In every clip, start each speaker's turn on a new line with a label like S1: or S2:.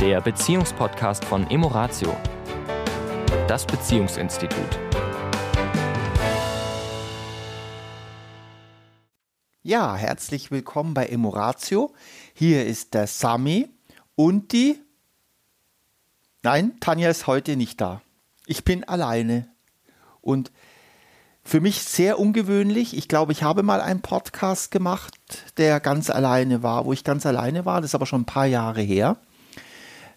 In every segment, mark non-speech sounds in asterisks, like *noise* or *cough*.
S1: der Beziehungspodcast von Emoratio, das Beziehungsinstitut.
S2: Ja, herzlich willkommen bei Emoratio. Hier ist der Sami und die. Nein, Tanja ist heute nicht da. Ich bin alleine. Und für mich sehr ungewöhnlich. Ich glaube, ich habe mal einen Podcast gemacht, der ganz alleine war, wo ich ganz alleine war. Das ist aber schon ein paar Jahre her.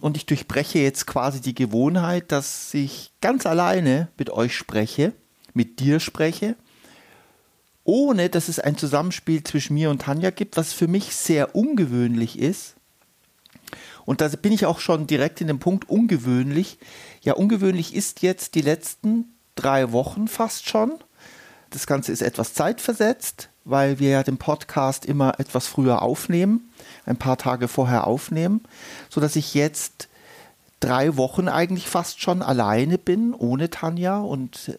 S2: Und ich durchbreche jetzt quasi die Gewohnheit, dass ich ganz alleine mit euch spreche, mit dir spreche, ohne dass es ein Zusammenspiel zwischen mir und Tanja gibt, was für mich sehr ungewöhnlich ist. Und da bin ich auch schon direkt in dem Punkt ungewöhnlich. Ja, ungewöhnlich ist jetzt die letzten drei Wochen fast schon das Ganze ist etwas zeitversetzt, weil wir ja den Podcast immer etwas früher aufnehmen, ein paar Tage vorher aufnehmen, sodass ich jetzt drei Wochen eigentlich fast schon alleine bin, ohne Tanja und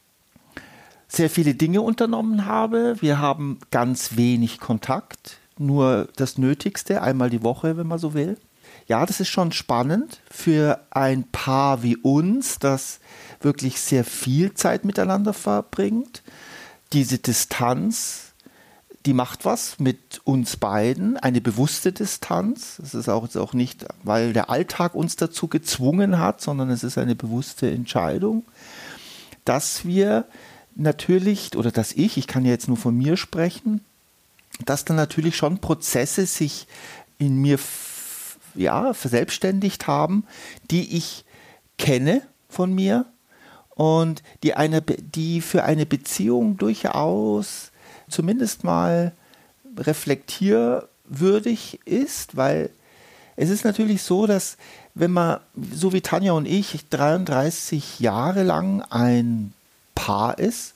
S2: sehr viele Dinge unternommen habe. Wir haben ganz wenig Kontakt, nur das Nötigste, einmal die Woche, wenn man so will. Ja, das ist schon spannend für ein Paar wie uns, das wirklich sehr viel Zeit miteinander verbringt diese Distanz, die macht was mit uns beiden, eine bewusste Distanz. Es ist auch, ist auch nicht, weil der Alltag uns dazu gezwungen hat, sondern es ist eine bewusste Entscheidung, dass wir natürlich, oder dass ich, ich kann ja jetzt nur von mir sprechen, dass dann natürlich schon Prozesse sich in mir ja, verselbstständigt haben, die ich kenne von mir, und die, eine, die für eine Beziehung durchaus zumindest mal reflektierwürdig ist, weil es ist natürlich so, dass wenn man, so wie Tanja und ich, 33 Jahre lang ein Paar ist,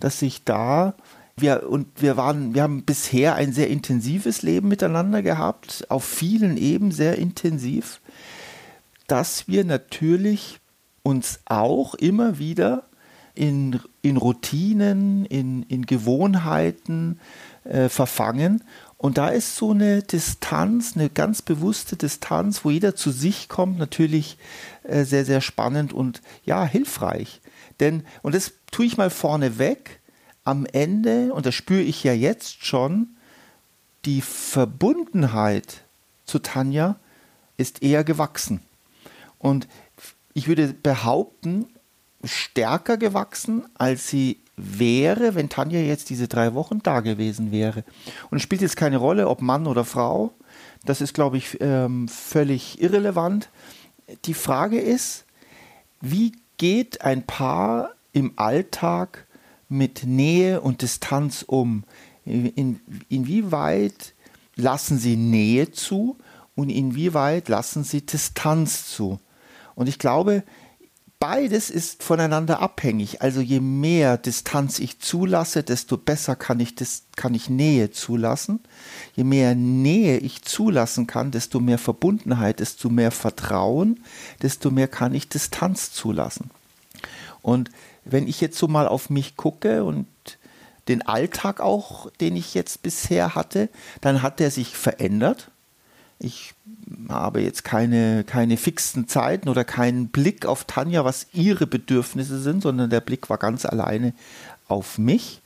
S2: dass sich da wir und wir waren, wir haben bisher ein sehr intensives Leben miteinander gehabt, auf vielen Ebenen sehr intensiv, dass wir natürlich uns auch immer wieder in, in Routinen, in, in Gewohnheiten äh, verfangen. Und da ist so eine Distanz, eine ganz bewusste Distanz, wo jeder zu sich kommt, natürlich äh, sehr, sehr spannend und ja, hilfreich. Denn, und das tue ich mal vorne weg, am Ende, und das spüre ich ja jetzt schon, die Verbundenheit zu Tanja ist eher gewachsen. Und ich würde behaupten, stärker gewachsen, als sie wäre, wenn Tanja jetzt diese drei Wochen da gewesen wäre. Und spielt jetzt keine Rolle, ob Mann oder Frau. Das ist, glaube ich, ähm, völlig irrelevant. Die Frage ist, wie geht ein Paar im Alltag mit Nähe und Distanz um? In, inwieweit lassen sie Nähe zu und inwieweit lassen sie Distanz zu? Und ich glaube, beides ist voneinander abhängig. Also je mehr Distanz ich zulasse, desto besser kann ich, das, kann ich Nähe zulassen. Je mehr Nähe ich zulassen kann, desto mehr Verbundenheit, desto mehr Vertrauen, desto mehr kann ich Distanz zulassen. Und wenn ich jetzt so mal auf mich gucke und den Alltag auch, den ich jetzt bisher hatte, dann hat der sich verändert. Ich habe jetzt keine, keine fixen Zeiten oder keinen Blick auf Tanja, was ihre Bedürfnisse sind, sondern der Blick war ganz alleine auf mich.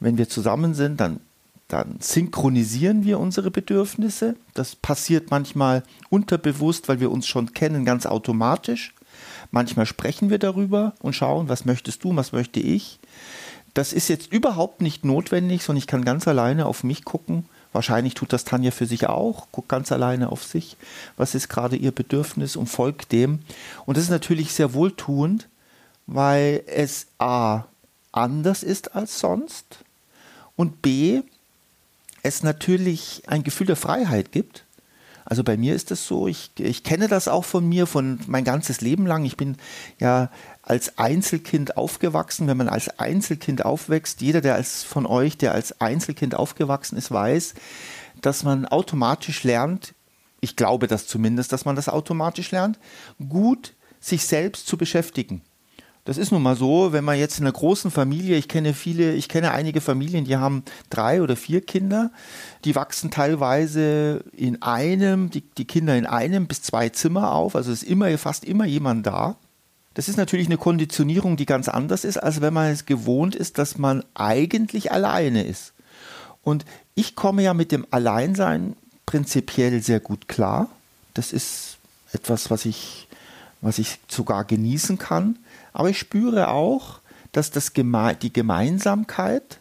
S2: Wenn wir zusammen sind, dann, dann synchronisieren wir unsere Bedürfnisse. Das passiert manchmal unterbewusst, weil wir uns schon kennen, ganz automatisch. Manchmal sprechen wir darüber und schauen, was möchtest du, was möchte ich. Das ist jetzt überhaupt nicht notwendig, sondern ich kann ganz alleine auf mich gucken Wahrscheinlich tut das Tanja für sich auch, guckt ganz alleine auf sich, was ist gerade ihr Bedürfnis und folgt dem. Und das ist natürlich sehr wohltuend, weil es a anders ist als sonst und b es natürlich ein Gefühl der Freiheit gibt. Also bei mir ist es so, ich, ich kenne das auch von mir, von mein ganzes Leben lang. Ich bin ja als Einzelkind aufgewachsen. Wenn man als Einzelkind aufwächst, jeder, der als von euch, der als Einzelkind aufgewachsen ist, weiß, dass man automatisch lernt, ich glaube das zumindest, dass man das automatisch lernt, gut sich selbst zu beschäftigen. Das ist nun mal so, wenn man jetzt in einer großen Familie, ich kenne viele, ich kenne einige Familien, die haben drei oder vier Kinder, die wachsen teilweise in einem, die, die Kinder in einem bis zwei Zimmer auf, also ist immer, fast immer jemand da. Das ist natürlich eine Konditionierung, die ganz anders ist, als wenn man es gewohnt ist, dass man eigentlich alleine ist. Und ich komme ja mit dem Alleinsein prinzipiell sehr gut klar. Das ist etwas, was ich, was ich sogar genießen kann. Aber ich spüre auch, dass das Geme die Gemeinsamkeit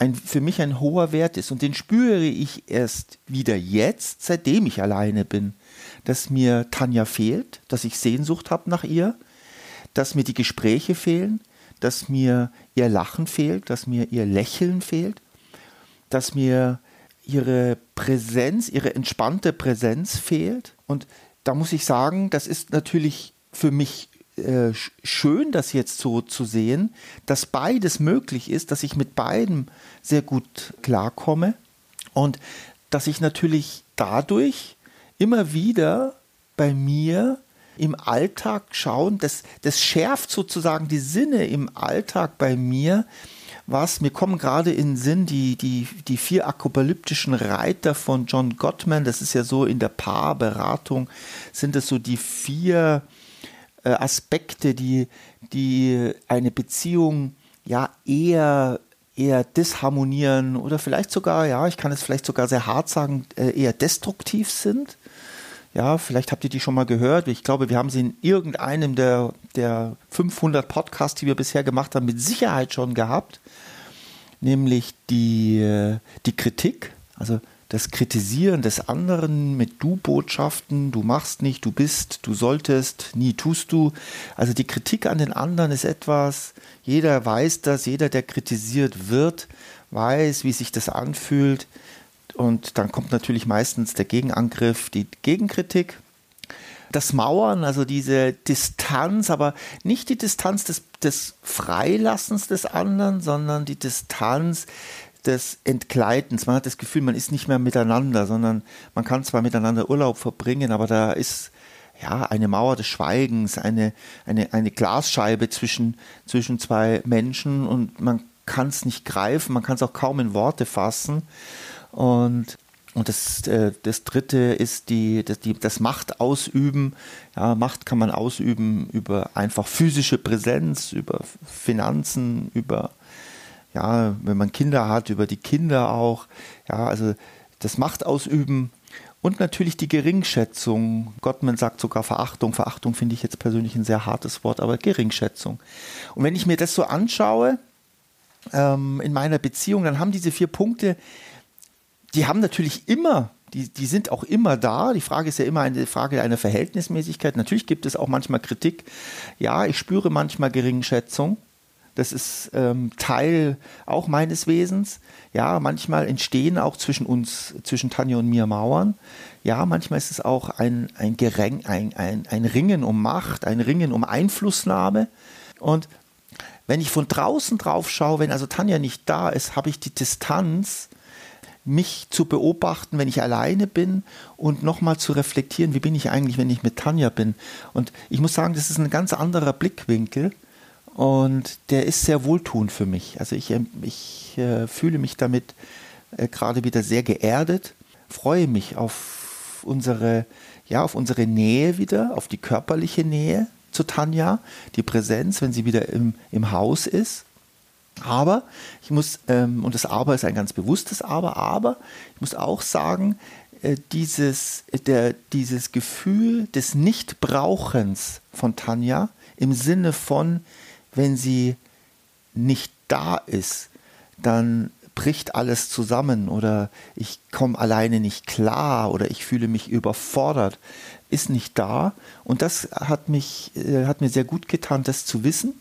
S2: ein, für mich ein hoher Wert ist. Und den spüre ich erst wieder jetzt, seitdem ich alleine bin. Dass mir Tanja fehlt, dass ich Sehnsucht habe nach ihr, dass mir die Gespräche fehlen, dass mir ihr Lachen fehlt, dass mir ihr Lächeln fehlt, dass mir ihre Präsenz, ihre entspannte Präsenz fehlt. Und da muss ich sagen, das ist natürlich für mich äh, schön, das jetzt so zu sehen, dass beides möglich ist, dass ich mit beidem sehr gut klarkomme und dass ich natürlich dadurch immer wieder bei mir im Alltag schauen, das, das schärft sozusagen die Sinne im Alltag bei mir, was, mir kommen gerade in den Sinn die, die, die vier apokalyptischen Reiter von John Gottman, das ist ja so in der Paarberatung, sind das so die vier äh, Aspekte, die, die eine Beziehung ja eher eher disharmonieren oder vielleicht sogar, ja, ich kann es vielleicht sogar sehr hart sagen, äh, eher destruktiv sind. Ja, vielleicht habt ihr die schon mal gehört. Ich glaube, wir haben sie in irgendeinem der, der 500 Podcasts, die wir bisher gemacht haben, mit Sicherheit schon gehabt. Nämlich die, die Kritik, also das Kritisieren des anderen mit Du-Botschaften, du machst nicht, du bist, du solltest, nie tust du. Also die Kritik an den anderen ist etwas, jeder weiß das, jeder, der kritisiert wird, weiß, wie sich das anfühlt. Und dann kommt natürlich meistens der Gegenangriff, die Gegenkritik. Das Mauern, also diese Distanz, aber nicht die Distanz des, des Freilassens des anderen, sondern die Distanz des Entgleitens. Man hat das Gefühl, man ist nicht mehr miteinander, sondern man kann zwar miteinander Urlaub verbringen, aber da ist ja eine Mauer des Schweigens, eine, eine, eine Glasscheibe zwischen, zwischen zwei Menschen und man kann es nicht greifen, man kann es auch kaum in Worte fassen. Und, und das, äh, das dritte ist die, das, die, das Machtausüben. Ja, Macht kann man ausüben über einfach physische Präsenz, über Finanzen, über, ja, wenn man Kinder hat, über die Kinder auch. Ja, also das Machtausüben und natürlich die Geringschätzung. Gottman sagt sogar Verachtung. Verachtung finde ich jetzt persönlich ein sehr hartes Wort, aber Geringschätzung. Und wenn ich mir das so anschaue ähm, in meiner Beziehung, dann haben diese vier Punkte die haben natürlich immer, die, die sind auch immer da. Die Frage ist ja immer eine Frage einer Verhältnismäßigkeit. Natürlich gibt es auch manchmal Kritik. Ja, ich spüre manchmal Geringschätzung. Das ist ähm, Teil auch meines Wesens. Ja, manchmal entstehen auch zwischen uns, zwischen Tanja und mir Mauern. Ja, manchmal ist es auch ein, ein, Gereng, ein, ein, ein Ringen um Macht, ein Ringen um Einflussnahme. Und wenn ich von draußen drauf schaue, wenn also Tanja nicht da ist, habe ich die Distanz mich zu beobachten, wenn ich alleine bin und nochmal zu reflektieren, wie bin ich eigentlich, wenn ich mit Tanja bin. Und ich muss sagen, das ist ein ganz anderer Blickwinkel und der ist sehr wohltuend für mich. Also ich, ähm, ich äh, fühle mich damit äh, gerade wieder sehr geerdet, freue mich auf unsere, ja, auf unsere Nähe wieder, auf die körperliche Nähe zu Tanja, die Präsenz, wenn sie wieder im, im Haus ist. Aber ich muss, ähm, und das Aber ist ein ganz bewusstes Aber, aber ich muss auch sagen, äh, dieses, der, dieses Gefühl des Nichtbrauchens von Tanja im Sinne von, wenn sie nicht da ist, dann bricht alles zusammen oder ich komme alleine nicht klar oder ich fühle mich überfordert, ist nicht da. Und das hat mich, äh, hat mir sehr gut getan, das zu wissen.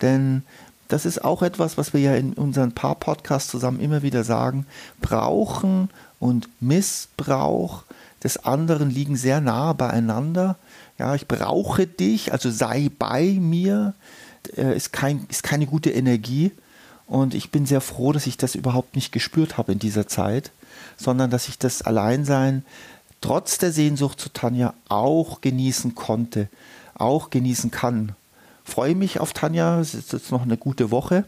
S2: Denn das ist auch etwas, was wir ja in unseren paar Podcasts zusammen immer wieder sagen. Brauchen und Missbrauch des anderen liegen sehr nah beieinander. Ja, ich brauche dich, also sei bei mir, äh, ist, kein, ist keine gute Energie. Und ich bin sehr froh, dass ich das überhaupt nicht gespürt habe in dieser Zeit, sondern dass ich das Alleinsein trotz der Sehnsucht zu Tanja auch genießen konnte, auch genießen kann. Freue mich auf Tanja. Es ist jetzt noch eine gute Woche.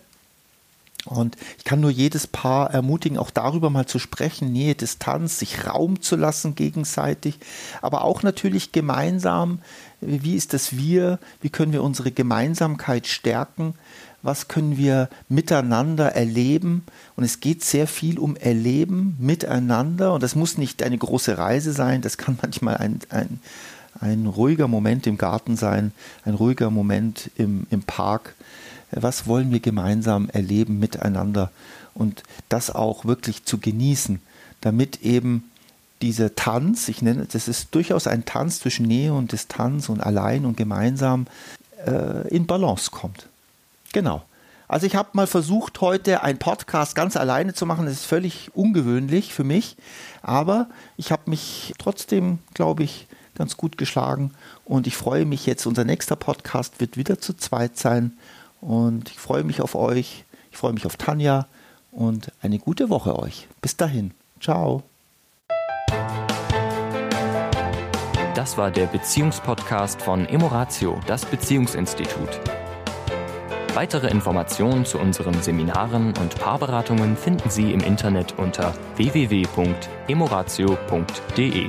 S2: Und ich kann nur jedes Paar ermutigen, auch darüber mal zu sprechen, Nähe, Distanz, sich Raum zu lassen gegenseitig, aber auch natürlich gemeinsam, wie ist das wir, wie können wir unsere Gemeinsamkeit stärken, was können wir miteinander erleben. Und es geht sehr viel um Erleben miteinander. Und das muss nicht eine große Reise sein, das kann *laughs* manchmal ein, ein, ein ruhiger Moment im Garten sein, ein ruhiger Moment im, im Park was wollen wir gemeinsam erleben miteinander und das auch wirklich zu genießen, damit eben dieser Tanz, ich nenne, das ist durchaus ein Tanz zwischen Nähe und Distanz und allein und gemeinsam äh, in Balance kommt. Genau. Also ich habe mal versucht, heute einen Podcast ganz alleine zu machen. Das ist völlig ungewöhnlich für mich, aber ich habe mich trotzdem, glaube ich, ganz gut geschlagen und ich freue mich jetzt. Unser nächster Podcast wird wieder zu zweit sein und ich freue mich auf euch. Ich freue mich auf Tanja und eine gute Woche euch. Bis dahin. Ciao.
S1: Das war der Beziehungspodcast von Emoratio, das Beziehungsinstitut. Weitere Informationen zu unseren Seminaren und Paarberatungen finden Sie im Internet unter www.emoratio.de.